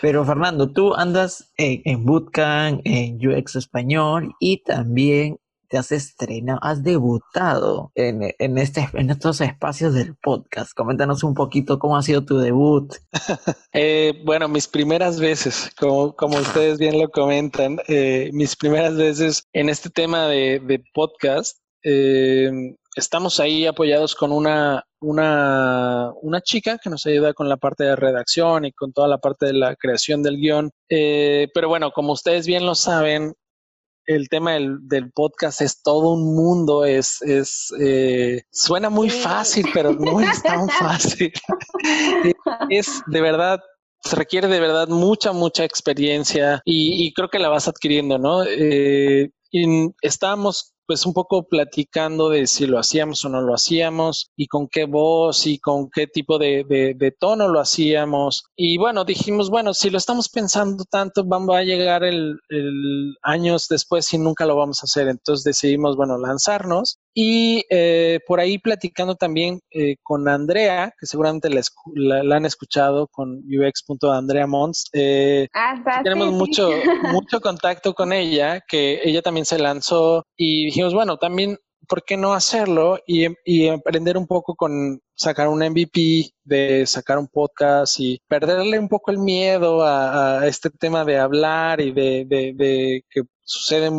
Pero Fernando, tú andas en, Bootcamp, en UX Español y también te has estrenado, has debutado en, en, este, en estos espacios del podcast. Coméntanos un poquito cómo ha sido tu debut. Eh, bueno, mis primeras veces, como, como ustedes bien lo comentan, eh, mis primeras veces en este tema de, de podcast, eh, estamos ahí apoyados con una, una, una, chica que nos ayuda con la parte de redacción y con toda la parte de la creación del guion. Eh, pero bueno, como ustedes bien lo saben, el tema del, del, podcast es todo un mundo, es, es eh, suena muy fácil, pero no es tan fácil. es de verdad se requiere de verdad mucha, mucha experiencia y, y creo que la vas adquiriendo, ¿no? Eh, estábamos pues un poco platicando de si lo hacíamos o no lo hacíamos y con qué voz y con qué tipo de, de, tono lo hacíamos. Y bueno, dijimos, bueno, si lo estamos pensando tanto, vamos a llegar el, el años después y nunca lo vamos a hacer. Entonces decidimos, bueno, lanzarnos y eh, por ahí platicando también eh, con Andrea, que seguramente la, la, han escuchado con ux.andrea Mons. Eh, ah, tenemos mucho, mucho contacto con ella, que ella también se lanzó y dijimos, bueno, también, ¿por qué no hacerlo? Y, y aprender un poco con sacar un MVP, de sacar un podcast y perderle un poco el miedo a, a este tema de hablar y de, de, de que sucede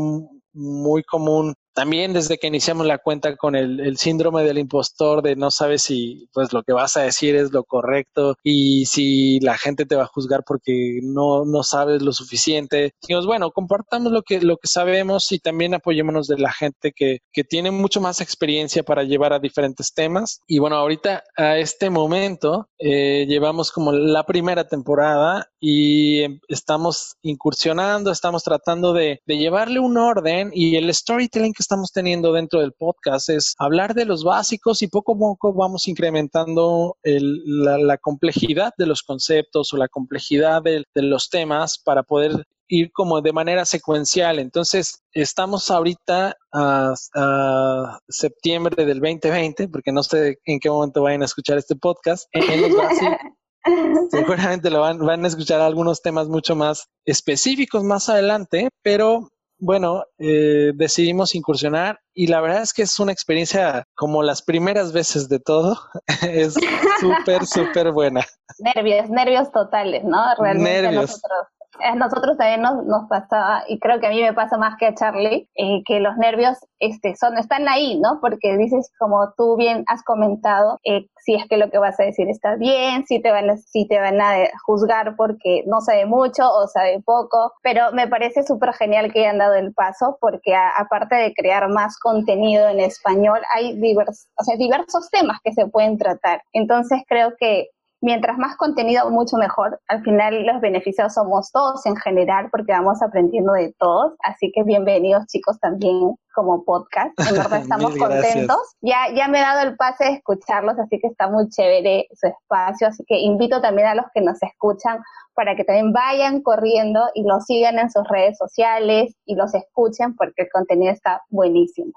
muy común también desde que iniciamos la cuenta con el, síndrome del impostor de no sabes si pues lo que vas a decir es lo correcto y si la gente te va a juzgar porque no, no sabes lo suficiente. Dijimos, bueno, compartamos lo que, lo que sabemos y también apoyémonos de la gente que, que tiene mucho más experiencia para llevar a diferentes temas. Y bueno, ahorita a este momento eh, llevamos como la primera temporada y em, estamos incursionando, estamos tratando de, de llevarle un orden y el storytelling que estamos teniendo dentro del podcast es hablar de los básicos y poco a poco vamos incrementando la, complejidad de los conceptos o la complejidad de, los temas para poder ir como de manera secuencial. Entonces, estamos ahorita a, septiembre del 2020, porque no sé en qué momento vayan a escuchar este podcast. seguramente lo van, van a escuchar algunos temas mucho más específicos más adelante, pero bueno, eh, decidimos incursionar y la verdad es que es una experiencia como las primeras veces de todo. es súper, súper buena. Nervios, nervios totales, ¿no? Realmente nervios. nosotros a nosotros también nos, nos pasaba, y creo que a mí me pasa más que a Charlie, eh, que los nervios este, son, están ahí, ¿no? Porque dices, como tú bien has comentado, eh, si es que lo que vas a decir está bien, si te van a, si te van a juzgar porque no sabe mucho o sabe poco, pero me parece súper genial que hayan dado el paso porque aparte de crear más contenido en español, hay divers, o sea, diversos temas que se pueden tratar. Entonces creo que mientras más contenido, mucho mejor. Al final los beneficios somos todos en general porque vamos aprendiendo de todos. Así que bienvenidos chicos también como podcast. En verdad estamos contentos. Ya, ya me he dado el pase de escucharlos, así que está muy chévere su espacio. Así que invito también a los que nos escuchan para que también vayan corriendo y los sigan en sus redes sociales y los escuchen porque el contenido está buenísimo.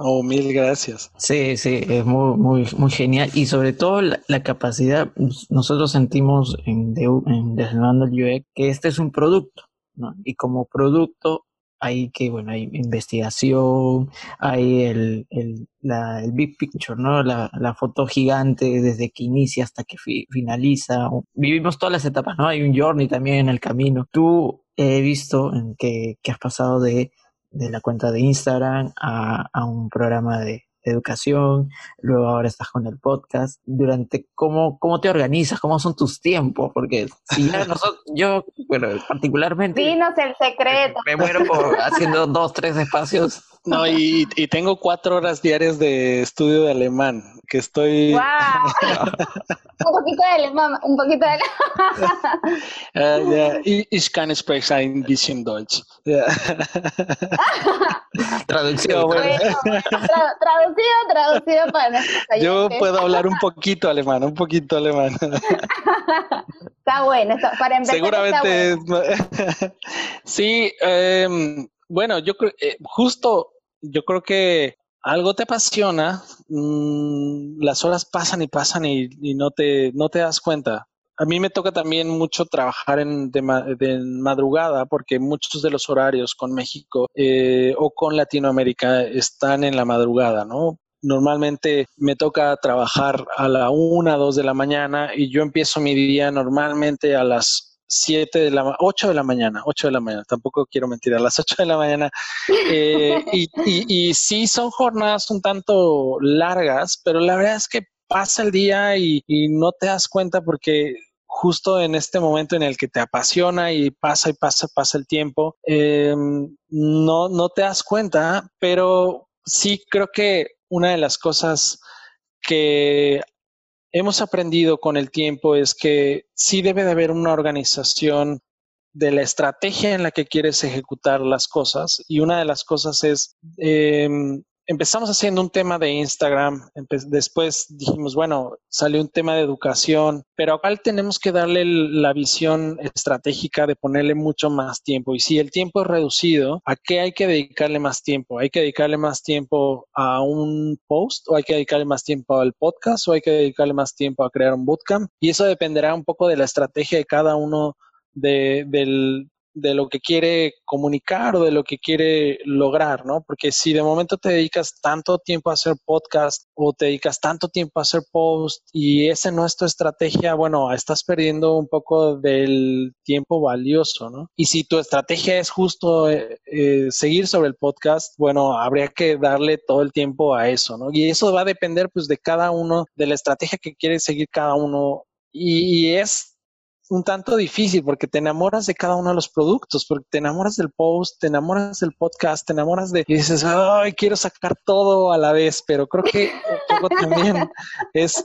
Oh, mil gracias. Sí, sí, es muy, muy, muy genial. Y sobre todo la, capacidad, nosotros sentimos en, en el UX que este es un producto, ¿no? Y como producto hay que, bueno, hay investigación, hay el, el, la, el big picture, ¿no? La, la, foto gigante desde que inicia hasta que finaliza. Vivimos todas las etapas, ¿no? Hay un journey también en el camino. Tú he visto en que, que has pasado de de la cuenta de Instagram a, a un programa de, educación, luego ahora estás con el podcast, durante cómo, cómo te organizas, cómo son tus tiempos, porque si ya nosotros, yo, bueno, particularmente... Dinos el secreto. Me, muero por haciendo dos, tres espacios. No, y, y tengo cuatro horas diarias de estudio de alemán, que estoy... ¡Wow! un poquito de alemán, un poquito de alemán. uh, yeah. Ich kann sprechen ein bisschen Deutsch. Yeah. Traducción. Bueno, traducido, traducido para Yo puedo hablar un poquito alemán, un poquito alemán. está bueno, para empezar. Seguramente. sí, eh, bueno, yo creo, eh, justo, yo creo que algo te apasiona, mmm, las horas pasan y pasan y, y, no, te, no te das cuenta. A mí me toca también mucho trabajar en, de, de madrugada porque muchos de los horarios con México eh, o con Latinoamérica están en la madrugada, ¿no? Normalmente me toca trabajar a la una, dos de la mañana y yo empiezo mi día normalmente a las 7 de la 8 de la mañana, 8 de la mañana, tampoco quiero mentir, a las 8 de la mañana. Eh, y, y, y, sí, son jornadas un tanto largas, pero la verdad es que pasa el día y, y no te das cuenta porque justo en este momento en el que te apasiona y pasa y pasa, pasa el tiempo, em, no, no te das cuenta, pero sí creo que una de las cosas que hemos aprendido con el tiempo es que sí debe de haber una organización de la estrategia en la que quieres ejecutar las cosas y una de las cosas es em, empezamos haciendo un tema de Instagram, después dijimos, bueno, salió un tema de educación, pero acá tenemos que darle la visión estratégica de ponerle mucho más tiempo. Y si el tiempo es reducido, ¿a qué hay que dedicarle más tiempo? ¿Hay que dedicarle más tiempo a un post o hay que dedicarle más tiempo al podcast o hay que dedicarle más tiempo a crear un bootcamp? Y eso dependerá un poco de la estrategia de cada uno de, del, de lo que quiere comunicar o de lo que quiere lograr, ¿no? Porque si de momento te dedicas tanto tiempo a hacer podcast o te dedicas tanto tiempo a hacer post y esa no es tu estrategia, bueno, estás perdiendo un poco del tiempo valioso, ¿no? Y si tu estrategia es justo eh, eh, seguir sobre el podcast, bueno, habría que darle todo el tiempo a eso, ¿no? Y eso va a depender pues de cada uno, de la estrategia que quiere seguir cada uno y, y es un tanto difícil porque te enamoras de cada uno de los productos, porque te enamoras del post, te enamoras del podcast, te enamoras de y dices, ay, quiero sacar todo a la vez, pero creo que también es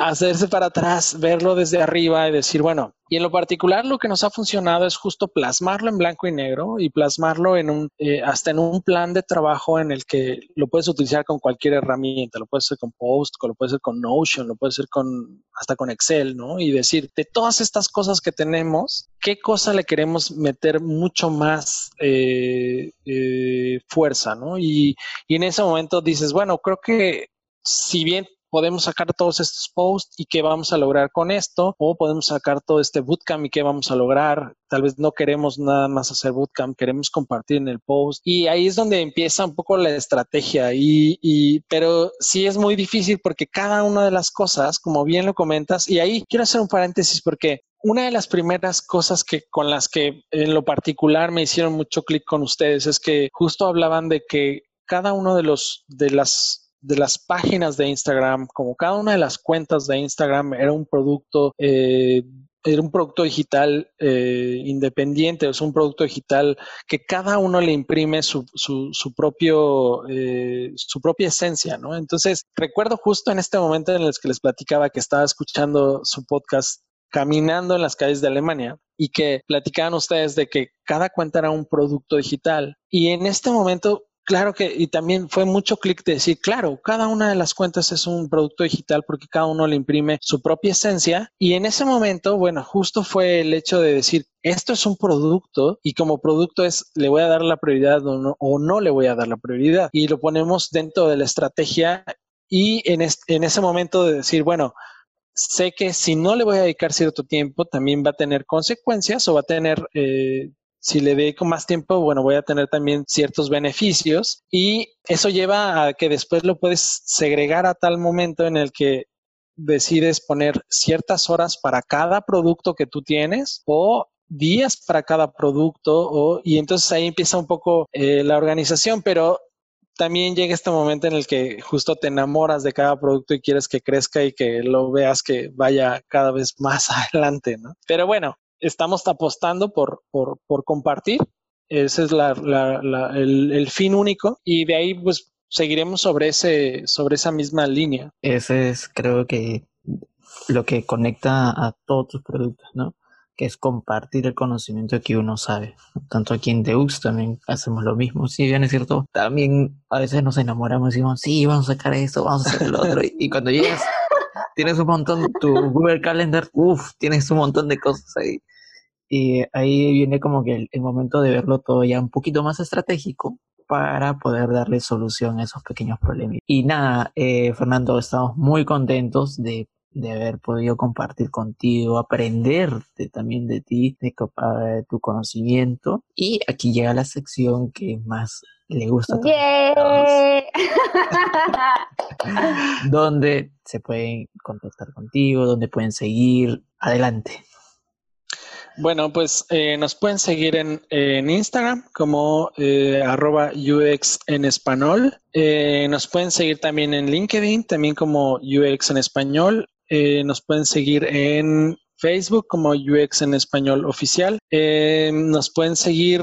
hacerse para atrás, verlo desde arriba y decir, bueno, y en lo particular lo que nos ha funcionado es justo plasmarlo en blanco y negro y plasmarlo en un, eh, hasta en un plan de trabajo en el que lo puedes utilizar con cualquier herramienta, lo puedes hacer con Post, lo puedes hacer con Notion, lo puedes hacer con, hasta con Excel, ¿no? Y decir, de todas estas cosas que tenemos, ¿qué cosa le queremos meter mucho más eh, eh, fuerza, ¿no? Y, y en ese momento dices, bueno, creo que si bien podemos sacar todos estos posts y qué vamos a lograr con esto, o podemos sacar todo este bootcamp y qué vamos a lograr. Tal vez no queremos nada más hacer bootcamp, queremos compartir en el post. Y ahí es donde empieza un poco la estrategia. Y, y pero sí es muy difícil porque cada una de las cosas, como bien lo comentas, y ahí quiero hacer un paréntesis porque una de las primeras cosas que con las que en lo particular me hicieron mucho clic con ustedes es que justo hablaban de que cada uno de los de las de las páginas de Instagram, como cada una de las cuentas de Instagram era un producto, eh, era un producto digital eh, independiente, es un producto digital que cada uno le imprime su, su, su propio, eh, su propia esencia, ¿no? Entonces, recuerdo justo en este momento en el que les platicaba que estaba escuchando su podcast caminando en las calles de Alemania y que platicaban ustedes de que cada cuenta era un producto digital. Y en este momento Claro que, y también fue mucho clic de decir, claro, cada una de las cuentas es un producto digital porque cada uno le imprime su propia esencia. Y en ese momento, bueno, justo fue el hecho de decir, esto es un producto y como producto es, le voy a dar la prioridad o no, o no le voy a dar la prioridad. Y lo ponemos dentro de la estrategia y en, en ese momento de decir, bueno, sé que si no le voy a dedicar cierto tiempo, también va a tener consecuencias o va a tener eh, si le dedico más tiempo, bueno, voy a tener también ciertos beneficios y eso lleva a que después lo puedes segregar a tal momento en el que decides poner ciertas horas para cada producto que tú tienes o días para cada producto o, y entonces ahí empieza un poco eh, la organización, pero también llega este momento en el que justo te enamoras de cada producto y quieres que crezca y que lo veas que vaya cada vez más adelante, ¿no? Pero bueno, estamos apostando por, por, compartir. Ese es la, el, fin único y de ahí pues seguiremos sobre, ese, sobre esa misma línea. Ese es creo que lo que conecta a todos tus productos, ¿no? Que es compartir el conocimiento que uno sabe. Tanto aquí en Deux también hacemos lo mismo. Si bien es cierto, también a veces nos enamoramos y decimos, sí, vamos a sacar esto, vamos a hacer lo otro. y cuando llegas tienes un montón, tu Google Calendar, uff, tienes un montón de cosas ahí. Y ahí viene como que el, momento de verlo todo ya un poquito más estratégico para poder darle solución a esos pequeños problemas. Y nada, eh, Fernando, estamos muy contentos de, de, haber podido compartir contigo, aprender también de ti, de, de, tu conocimiento. Y aquí llega la sección que más le gusta a todos. donde se pueden contactar contigo, donde pueden seguir. Adelante. Bueno, pues eh, nos pueden seguir en, Instagram como eh, arroba UX en español. Eh, nos pueden seguir también en LinkedIn, también como UX en español. Eh, nos pueden seguir en Facebook como UX en español oficial. Em, nos pueden seguir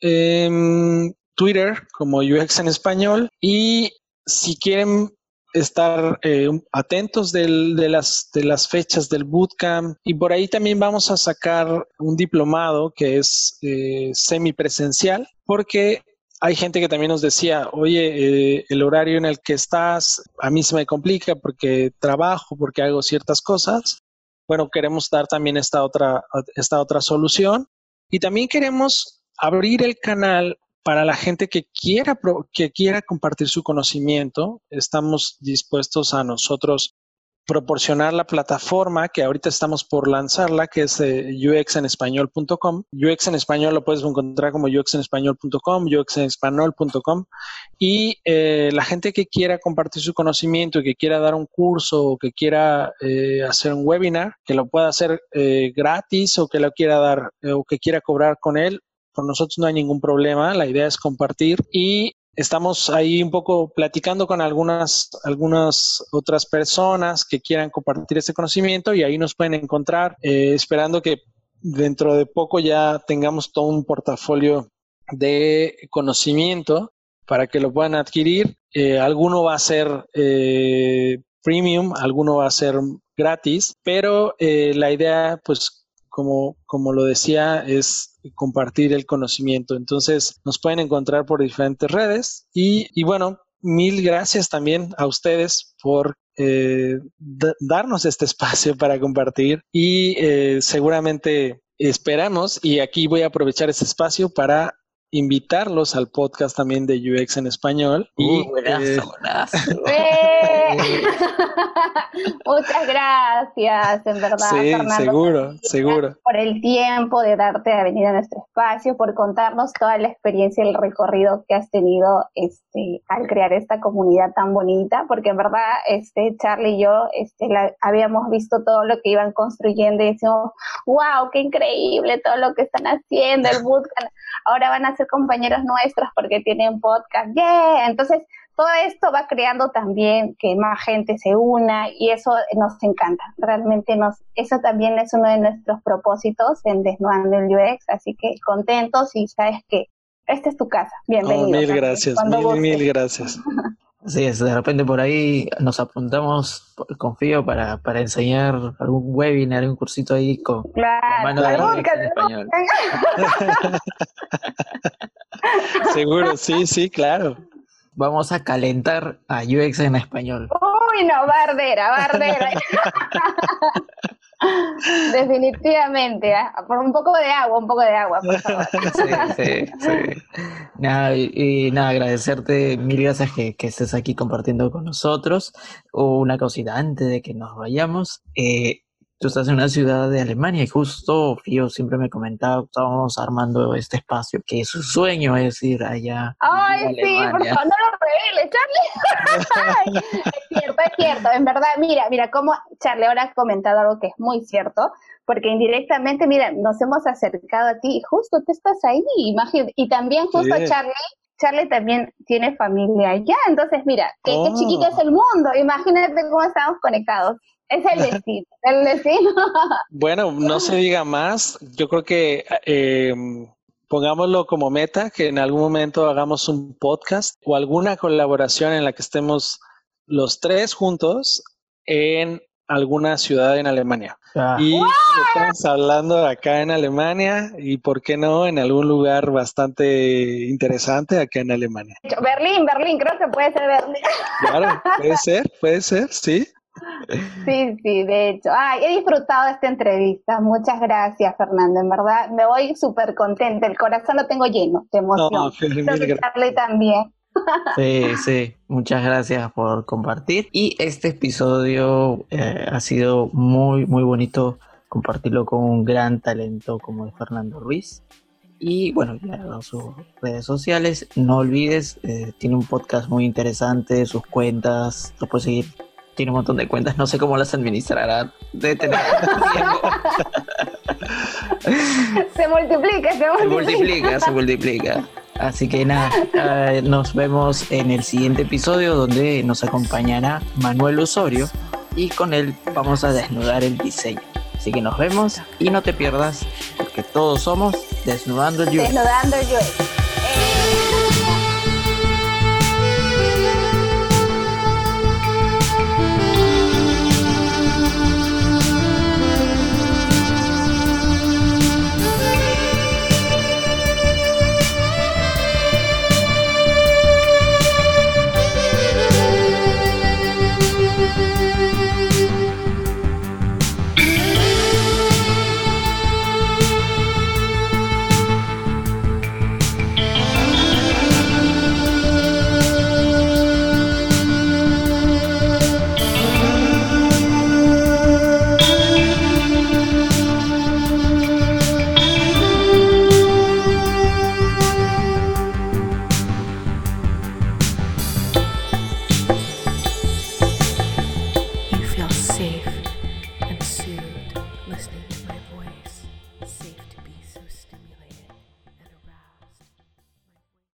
en Twitter como UX en español y si quieren estar eh, atentos de, las, de las fechas del bootcamp y por ahí también vamos a sacar un diplomado que es eh, semipresencial porque hay gente que también nos decía, oye, eh, el horario en el que estás a mí se me complica porque trabajo, porque hago ciertas cosas. Bueno, queremos dar también esta otra, esta otra solución y también queremos abrir el canal para la gente que quiera, que quiera compartir su conocimiento, estamos dispuestos a nosotros proporcionar la plataforma que ahorita estamos por lanzarla, que es eh, uxenespañol.com. UX en español lo puedes encontrar como uxenespañol.com, uxenespañol.com. Y eh, la gente que quiera compartir su conocimiento, y que quiera dar un curso o que quiera eh, hacer un webinar, que lo pueda hacer gratis o que lo quiera dar o que quiera cobrar con él, por nosotros no hay ningún problema, la idea es compartir y estamos ahí un poco platicando con algunas, algunas otras personas que quieran compartir este conocimiento y ahí nos pueden encontrar, eh, esperando que dentro de poco ya tengamos todo un portafolio de conocimiento para que lo puedan adquirir. Eh, alguno va a ser eh, premium, alguno va a ser gratis, pero la idea, pues, como, como lo decía, es compartir el conocimiento. Entonces nos pueden encontrar por diferentes redes y, bueno, mil gracias también a ustedes por eh, darnos este espacio para compartir y eh, seguramente esperamos y aquí voy a aprovechar este espacio para invitarlos al podcast también de UX en español. y, buenazo, eh, Muchas gracias, en verdad. Sí, seguro, seguro. Por el tiempo de darte a venir a nuestro espacio, por contarnos toda la experiencia y el recorrido que has tenido este, al crear esta comunidad tan bonita, porque en verdad este, Charlie y yo este, habíamos visto todo lo que iban construyendo y decimos, wow, qué increíble todo lo que están haciendo, el bootcamp. Ahora van a ser compañeros nuestros porque tienen podcast. Yeah. Entonces, todo esto va creando también que más gente se una y eso nos encanta. Realmente nos, eso también es uno de nuestros propósitos en Desnudando el UX, así que contentos y sabes que esta es tu casa. Bienvenido. mil gracias, mil, mil gracias. Así es, de repente por ahí nos apuntamos, confío, para, para enseñar algún webinar, un cursito ahí con, claro, mano de en español. Seguro, sí, sí, claro. Vamos a calentar a UX en español. Uy, no, bardera, bardera. Definitivamente, ¿ah? por un poco de agua, un poco de agua, por favor. Sí, sí, sí. Nada, y, nada, agradecerte, mil gracias que, que, estés aquí compartiendo con nosotros. Una cosita antes de que nos vayamos. Eh, tú estás en una ciudad de Alemania y justo Fío siempre me comentaba, estábamos armando este espacio, que su sueño es ir allá. Ay, sí, por favor, no lo reveles, Charlie. es cierto, es cierto, en verdad, mira, mira, cómo Charlie ahora ha comentado algo que es muy cierto, porque indirectamente, mira, nos hemos acercado a ti y justo tú estás ahí, imagínate, y también justo Charlie Charlie también tiene familia allá, entonces mira, qué, qué, chiquito es el mundo, imagínate cómo estamos conectados. Es el destino, el destino. Bueno, no se diga más. Yo creo que eh, pongámoslo como meta, que en algún momento hagamos un podcast o alguna colaboración en la que estemos los tres juntos en alguna ciudad en Alemania. Ah. Y estamos hablando acá en Alemania y, ¿por qué no?, en algún lugar bastante interesante acá en Alemania. Berlín, Berlín, creo que puede ser Berlín. Claro, puede ser, puede ser, sí. Sí, sí, de hecho. Ay, he disfrutado de esta entrevista. Muchas gracias, Fernando. En verdad, me voy súper contenta. El corazón lo tengo lleno de emoción. No, también. Sí, sí, muchas gracias por compartir. Y este episodio eh, ha sido muy, muy bonito compartirlo con un gran talento como es Fernando Ruiz. Y bueno, ya en sus redes sociales. No olvides, eh, tiene un podcast muy interesante, sus cuentas, lo puedes seguir tiene un montón de cuentas, no sé cómo las administrará. De tener se multiplica, se multiplica. Se multiplica, se multiplica. Así que nada, eh, nos vemos en el siguiente episodio donde nos acompañará Manuel Osorio y con él vamos a desnudar el diseño. Así que nos vemos y no te pierdas, porque todos somos Desnudando el UX. Desnudando el UX.